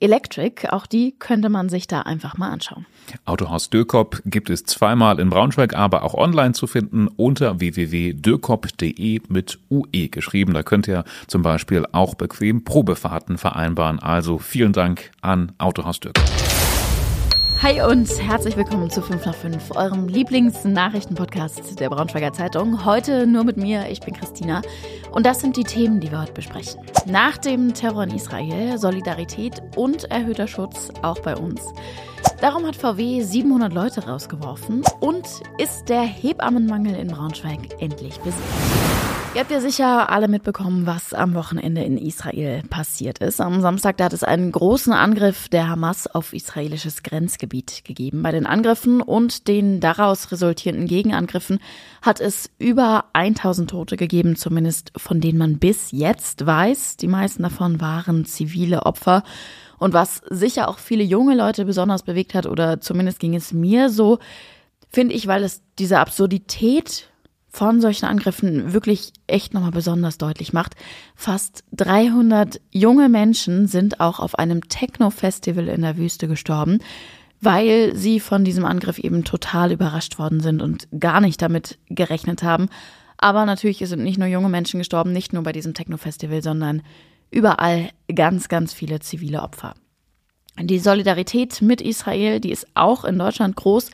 Electric. Auch die könnte man sich da einfach mal anschauen. Autohaus Dürkop gibt es zweimal in Braunschweig, aber auch online zu finden unter www.dürkop.de mit UE geschrieben. Da könnt ihr zum Beispiel auch bequem Probefahrten vereinbaren. Also vielen Dank an Autohaus Dürkop. Hi und herzlich willkommen zu 5 nach 5, eurem Lieblingsnachrichtenpodcast der Braunschweiger Zeitung. Heute nur mit mir, ich bin Christina. Und das sind die Themen, die wir heute besprechen. Nach dem Terror in Israel, Solidarität und erhöhter Schutz auch bei uns. Darum hat VW 700 Leute rausgeworfen und ist der Hebammenmangel in Braunschweig endlich besiegt. Ihr habt ja sicher alle mitbekommen, was am Wochenende in Israel passiert ist. Am Samstag da hat es einen großen Angriff der Hamas auf israelisches Grenzgebiet gegeben. Bei den Angriffen und den daraus resultierenden Gegenangriffen hat es über 1000 Tote gegeben, zumindest von denen man bis jetzt weiß. Die meisten davon waren zivile Opfer. Und was sicher auch viele junge Leute besonders bewegt hat, oder zumindest ging es mir so, finde ich, weil es diese Absurdität von solchen Angriffen wirklich echt nochmal besonders deutlich macht. Fast 300 junge Menschen sind auch auf einem Techno-Festival in der Wüste gestorben, weil sie von diesem Angriff eben total überrascht worden sind und gar nicht damit gerechnet haben. Aber natürlich sind nicht nur junge Menschen gestorben, nicht nur bei diesem Techno-Festival, sondern überall ganz, ganz viele zivile Opfer. Die Solidarität mit Israel, die ist auch in Deutschland groß.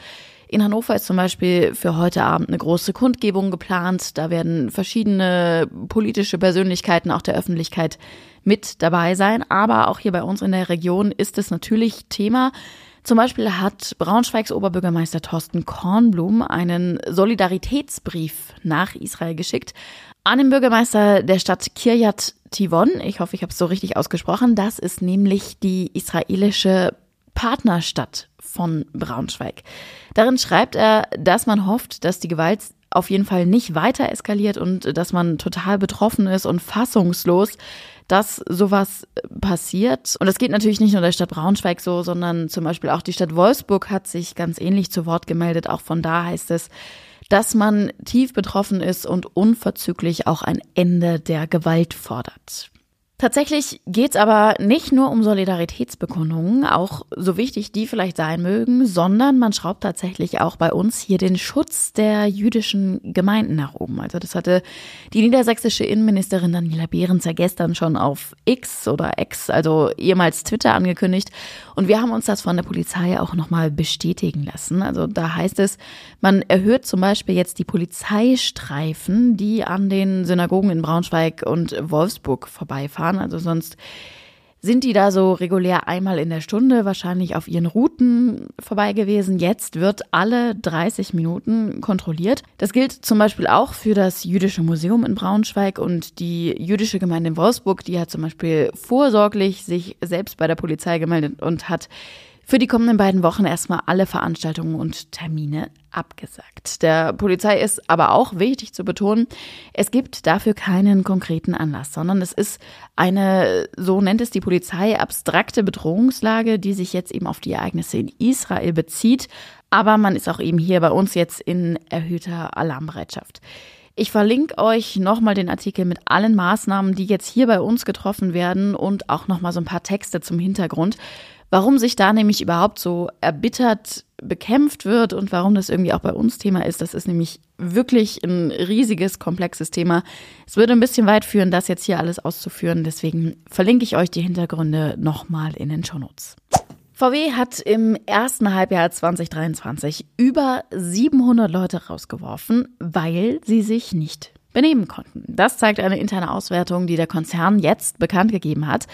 In Hannover ist zum Beispiel für heute Abend eine große Kundgebung geplant. Da werden verschiedene politische Persönlichkeiten auch der Öffentlichkeit mit dabei sein. Aber auch hier bei uns in der Region ist es natürlich Thema. Zum Beispiel hat Braunschweigs Oberbürgermeister Thorsten Kornblum einen Solidaritätsbrief nach Israel geschickt an den Bürgermeister der Stadt Kiryat Tivon. Ich hoffe, ich habe es so richtig ausgesprochen. Das ist nämlich die israelische Partnerstadt von Braunschweig. Darin schreibt er, dass man hofft, dass die Gewalt auf jeden Fall nicht weiter eskaliert und dass man total betroffen ist und fassungslos, dass sowas passiert. Und das geht natürlich nicht nur der Stadt Braunschweig so, sondern zum Beispiel auch die Stadt Wolfsburg hat sich ganz ähnlich zu Wort gemeldet. Auch von da heißt es, dass man tief betroffen ist und unverzüglich auch ein Ende der Gewalt fordert. Tatsächlich geht's aber nicht nur um Solidaritätsbekundungen, auch so wichtig die vielleicht sein mögen, sondern man schraubt tatsächlich auch bei uns hier den Schutz der jüdischen Gemeinden nach oben. Also das hatte die niedersächsische Innenministerin Daniela Behrens ja gestern schon auf X oder X, also ehemals Twitter angekündigt. Und wir haben uns das von der Polizei auch nochmal bestätigen lassen. Also da heißt es, man erhöht zum Beispiel jetzt die Polizeistreifen, die an den Synagogen in Braunschweig und Wolfsburg vorbeifahren fahren. Also sonst sind die da so regulär einmal in der Stunde wahrscheinlich auf ihren Routen vorbei gewesen. Jetzt wird alle 30 Minuten kontrolliert. Das gilt zum Beispiel auch für das Jüdische Museum in Braunschweig und die jüdische Gemeinde in Wolfsburg. Die hat zum Beispiel vorsorglich sich selbst bei der Polizei gemeldet und hat für die kommenden beiden Wochen erstmal alle Veranstaltungen und Termine abgesagt. Der Polizei ist aber auch wichtig zu betonen, es gibt dafür keinen konkreten Anlass, sondern es ist eine, so nennt es die Polizei, abstrakte Bedrohungslage, die sich jetzt eben auf die Ereignisse in Israel bezieht. Aber man ist auch eben hier bei uns jetzt in erhöhter Alarmbereitschaft. Ich verlinke euch nochmal den Artikel mit allen Maßnahmen, die jetzt hier bei uns getroffen werden und auch nochmal so ein paar Texte zum Hintergrund. Warum sich da nämlich überhaupt so erbittert bekämpft wird und warum das irgendwie auch bei uns Thema ist, das ist nämlich wirklich ein riesiges, komplexes Thema. Es würde ein bisschen weit führen, das jetzt hier alles auszuführen. Deswegen verlinke ich euch die Hintergründe nochmal in den Shownotes. VW hat im ersten Halbjahr 2023 über 700 Leute rausgeworfen, weil sie sich nicht benehmen konnten. Das zeigt eine interne Auswertung, die der Konzern jetzt bekannt gegeben hat.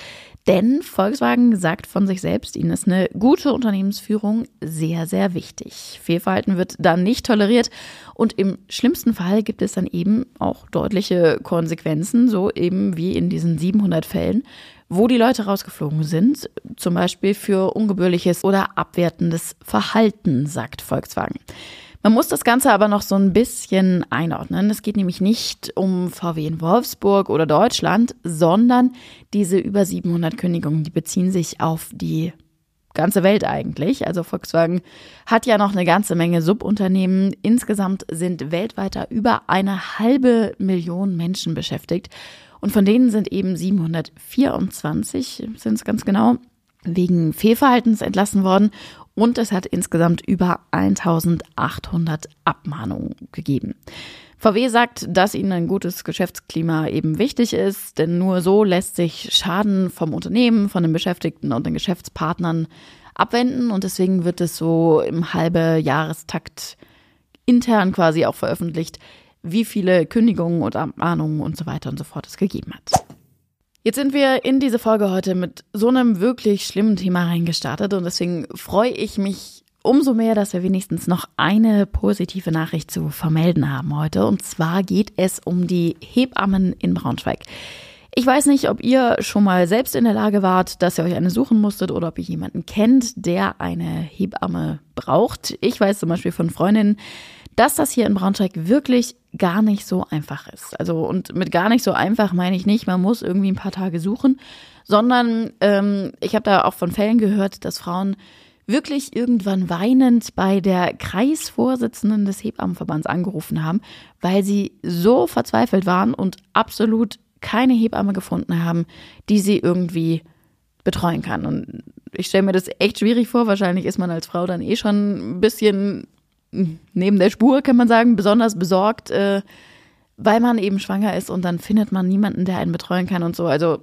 Denn Volkswagen sagt von sich selbst, ihnen ist eine gute Unternehmensführung sehr, sehr wichtig. Fehlverhalten wird dann nicht toleriert und im schlimmsten Fall gibt es dann eben auch deutliche Konsequenzen, so eben wie in diesen 700 Fällen, wo die Leute rausgeflogen sind, zum Beispiel für ungebührliches oder abwertendes Verhalten, sagt Volkswagen. Man muss das Ganze aber noch so ein bisschen einordnen. Es geht nämlich nicht um VW in Wolfsburg oder Deutschland, sondern diese über 700 Kündigungen, die beziehen sich auf die ganze Welt eigentlich. Also Volkswagen hat ja noch eine ganze Menge Subunternehmen. Insgesamt sind weltweit über eine halbe Million Menschen beschäftigt. Und von denen sind eben 724, sind es ganz genau, wegen Fehlverhaltens entlassen worden. Und es hat insgesamt über 1800 Abmahnungen gegeben. VW sagt, dass ihnen ein gutes Geschäftsklima eben wichtig ist, denn nur so lässt sich Schaden vom Unternehmen, von den Beschäftigten und den Geschäftspartnern abwenden und deswegen wird es so im halbe Jahrestakt intern quasi auch veröffentlicht, wie viele Kündigungen und Abmahnungen und so weiter und so fort es gegeben hat. Jetzt sind wir in diese Folge heute mit so einem wirklich schlimmen Thema reingestartet und deswegen freue ich mich umso mehr, dass wir wenigstens noch eine positive Nachricht zu vermelden haben heute. Und zwar geht es um die Hebammen in Braunschweig. Ich weiß nicht, ob ihr schon mal selbst in der Lage wart, dass ihr euch eine suchen musstet oder ob ihr jemanden kennt, der eine Hebamme braucht. Ich weiß zum Beispiel von Freundinnen, dass das hier in Braunschweig wirklich gar nicht so einfach ist. Also und mit gar nicht so einfach meine ich nicht, man muss irgendwie ein paar Tage suchen, sondern ähm, ich habe da auch von Fällen gehört, dass Frauen wirklich irgendwann weinend bei der Kreisvorsitzenden des Hebammenverbands angerufen haben, weil sie so verzweifelt waren und absolut keine Hebamme gefunden haben, die sie irgendwie betreuen kann. Und ich stelle mir das echt schwierig vor. Wahrscheinlich ist man als Frau dann eh schon ein bisschen neben der Spur, kann man sagen, besonders besorgt, äh, weil man eben schwanger ist und dann findet man niemanden, der einen betreuen kann und so. Also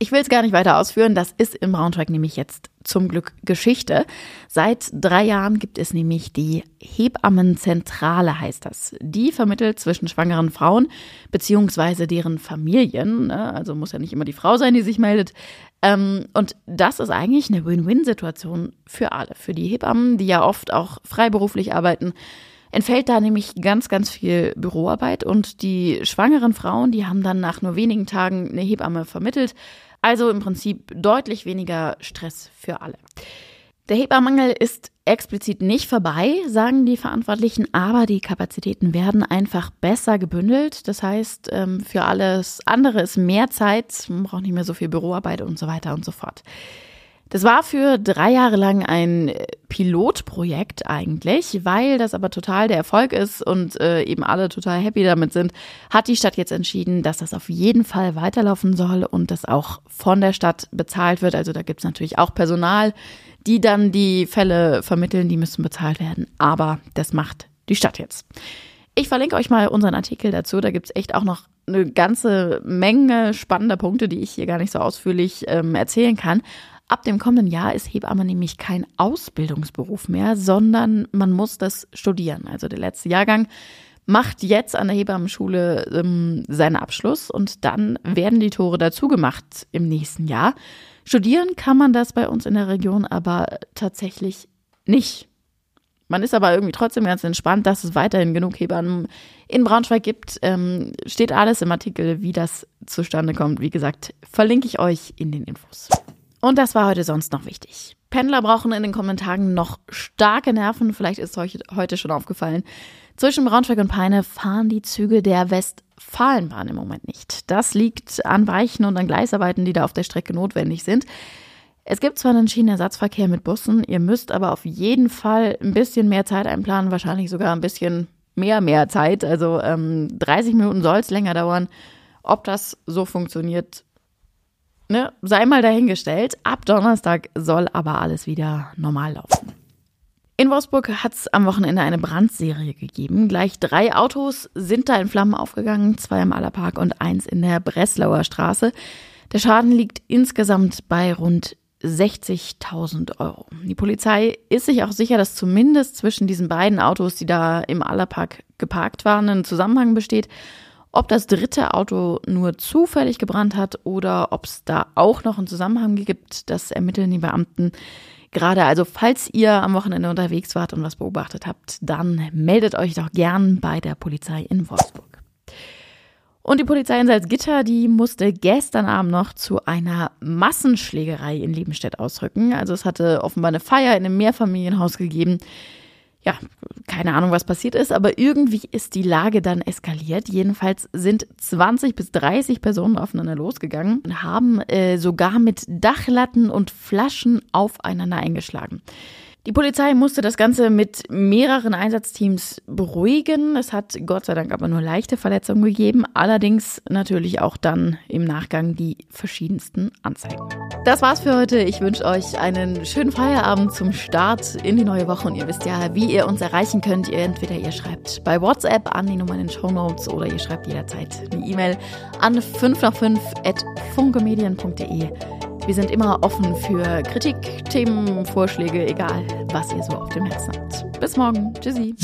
ich will es gar nicht weiter ausführen. Das ist im Braunschweig nämlich jetzt zum Glück Geschichte. Seit drei Jahren gibt es nämlich die Hebammenzentrale, heißt das. Die vermittelt zwischen schwangeren Frauen beziehungsweise deren Familien. Ne? Also muss ja nicht immer die Frau sein, die sich meldet. Ähm, und das ist eigentlich eine Win-Win-Situation für alle. Für die Hebammen, die ja oft auch freiberuflich arbeiten, entfällt da nämlich ganz, ganz viel Büroarbeit und die schwangeren Frauen, die haben dann nach nur wenigen Tagen eine Hebamme vermittelt, also im Prinzip deutlich weniger Stress für alle. Der Hebammenmangel ist explizit nicht vorbei, sagen die Verantwortlichen, aber die Kapazitäten werden einfach besser gebündelt. Das heißt, ähm, für alles andere ist mehr Zeit, man braucht nicht mehr so viel Büroarbeit und so weiter und so fort. Das war für drei Jahre lang ein Pilotprojekt eigentlich, weil das aber total der Erfolg ist und äh, eben alle total happy damit sind, hat die Stadt jetzt entschieden, dass das auf jeden Fall weiterlaufen soll und das auch von der Stadt bezahlt wird. Also da gibt's natürlich auch Personal, die dann die Fälle vermitteln, die müssen bezahlt werden. Aber das macht die Stadt jetzt. Ich verlinke euch mal unseren Artikel dazu. Da gibt's echt auch noch eine ganze Menge spannender Punkte, die ich hier gar nicht so ausführlich ähm, erzählen kann. Ab dem kommenden Jahr ist Hebamme nämlich kein Ausbildungsberuf mehr, sondern man muss das studieren. Also der letzte Jahrgang macht jetzt an der Hebammenschule ähm, seinen Abschluss und dann werden die Tore dazu gemacht im nächsten Jahr. Studieren kann man das bei uns in der Region aber tatsächlich nicht. Man ist aber irgendwie trotzdem ganz entspannt, dass es weiterhin genug Hebammen in Braunschweig gibt. Ähm, steht alles im Artikel, wie das zustande kommt. Wie gesagt, verlinke ich euch in den Infos. Und das war heute sonst noch wichtig. Pendler brauchen in den Kommentaren noch starke Nerven. Vielleicht ist euch heute schon aufgefallen. Zwischen Braunschweig und Peine fahren die Züge der Westfalenbahn im Moment nicht. Das liegt an Weichen und an Gleisarbeiten, die da auf der Strecke notwendig sind. Es gibt zwar einen Schienenersatzverkehr mit Bussen, ihr müsst aber auf jeden Fall ein bisschen mehr Zeit einplanen, wahrscheinlich sogar ein bisschen mehr, mehr Zeit. Also ähm, 30 Minuten soll es länger dauern. Ob das so funktioniert, ne, sei mal dahingestellt. Ab Donnerstag soll aber alles wieder normal laufen. In Wolfsburg hat es am Wochenende eine Brandserie gegeben. Gleich drei Autos sind da in Flammen aufgegangen, zwei im Allerpark und eins in der Breslauer Straße. Der Schaden liegt insgesamt bei rund 60.000 Euro. Die Polizei ist sich auch sicher, dass zumindest zwischen diesen beiden Autos, die da im Allerpark geparkt waren, ein Zusammenhang besteht ob das dritte Auto nur zufällig gebrannt hat oder ob es da auch noch einen Zusammenhang gibt, das ermitteln die Beamten gerade. Also falls ihr am Wochenende unterwegs wart und was beobachtet habt, dann meldet euch doch gern bei der Polizei in Wolfsburg. Und die Polizei in Salzgitter, die musste gestern Abend noch zu einer Massenschlägerei in Liebenstedt ausrücken. Also es hatte offenbar eine Feier in einem Mehrfamilienhaus gegeben. Ja, keine Ahnung, was passiert ist, aber irgendwie ist die Lage dann eskaliert. Jedenfalls sind 20 bis 30 Personen aufeinander losgegangen und haben äh, sogar mit Dachlatten und Flaschen aufeinander eingeschlagen. Die Polizei musste das Ganze mit mehreren Einsatzteams beruhigen. Es hat Gott sei Dank aber nur leichte Verletzungen gegeben, allerdings natürlich auch dann im Nachgang die verschiedensten Anzeigen. Das war's für heute. Ich wünsche euch einen schönen Feierabend zum Start in die neue Woche und ihr wisst ja, wie ihr uns erreichen könnt. Ihr entweder ihr schreibt bei WhatsApp an die Nummer in den Show Notes oder ihr schreibt jederzeit eine E-Mail an 5 nach 5 at funkemedien.de. Wir sind immer offen für Kritik, Themen, Vorschläge, egal was ihr so auf dem Herzen habt. Bis morgen. Tschüssi.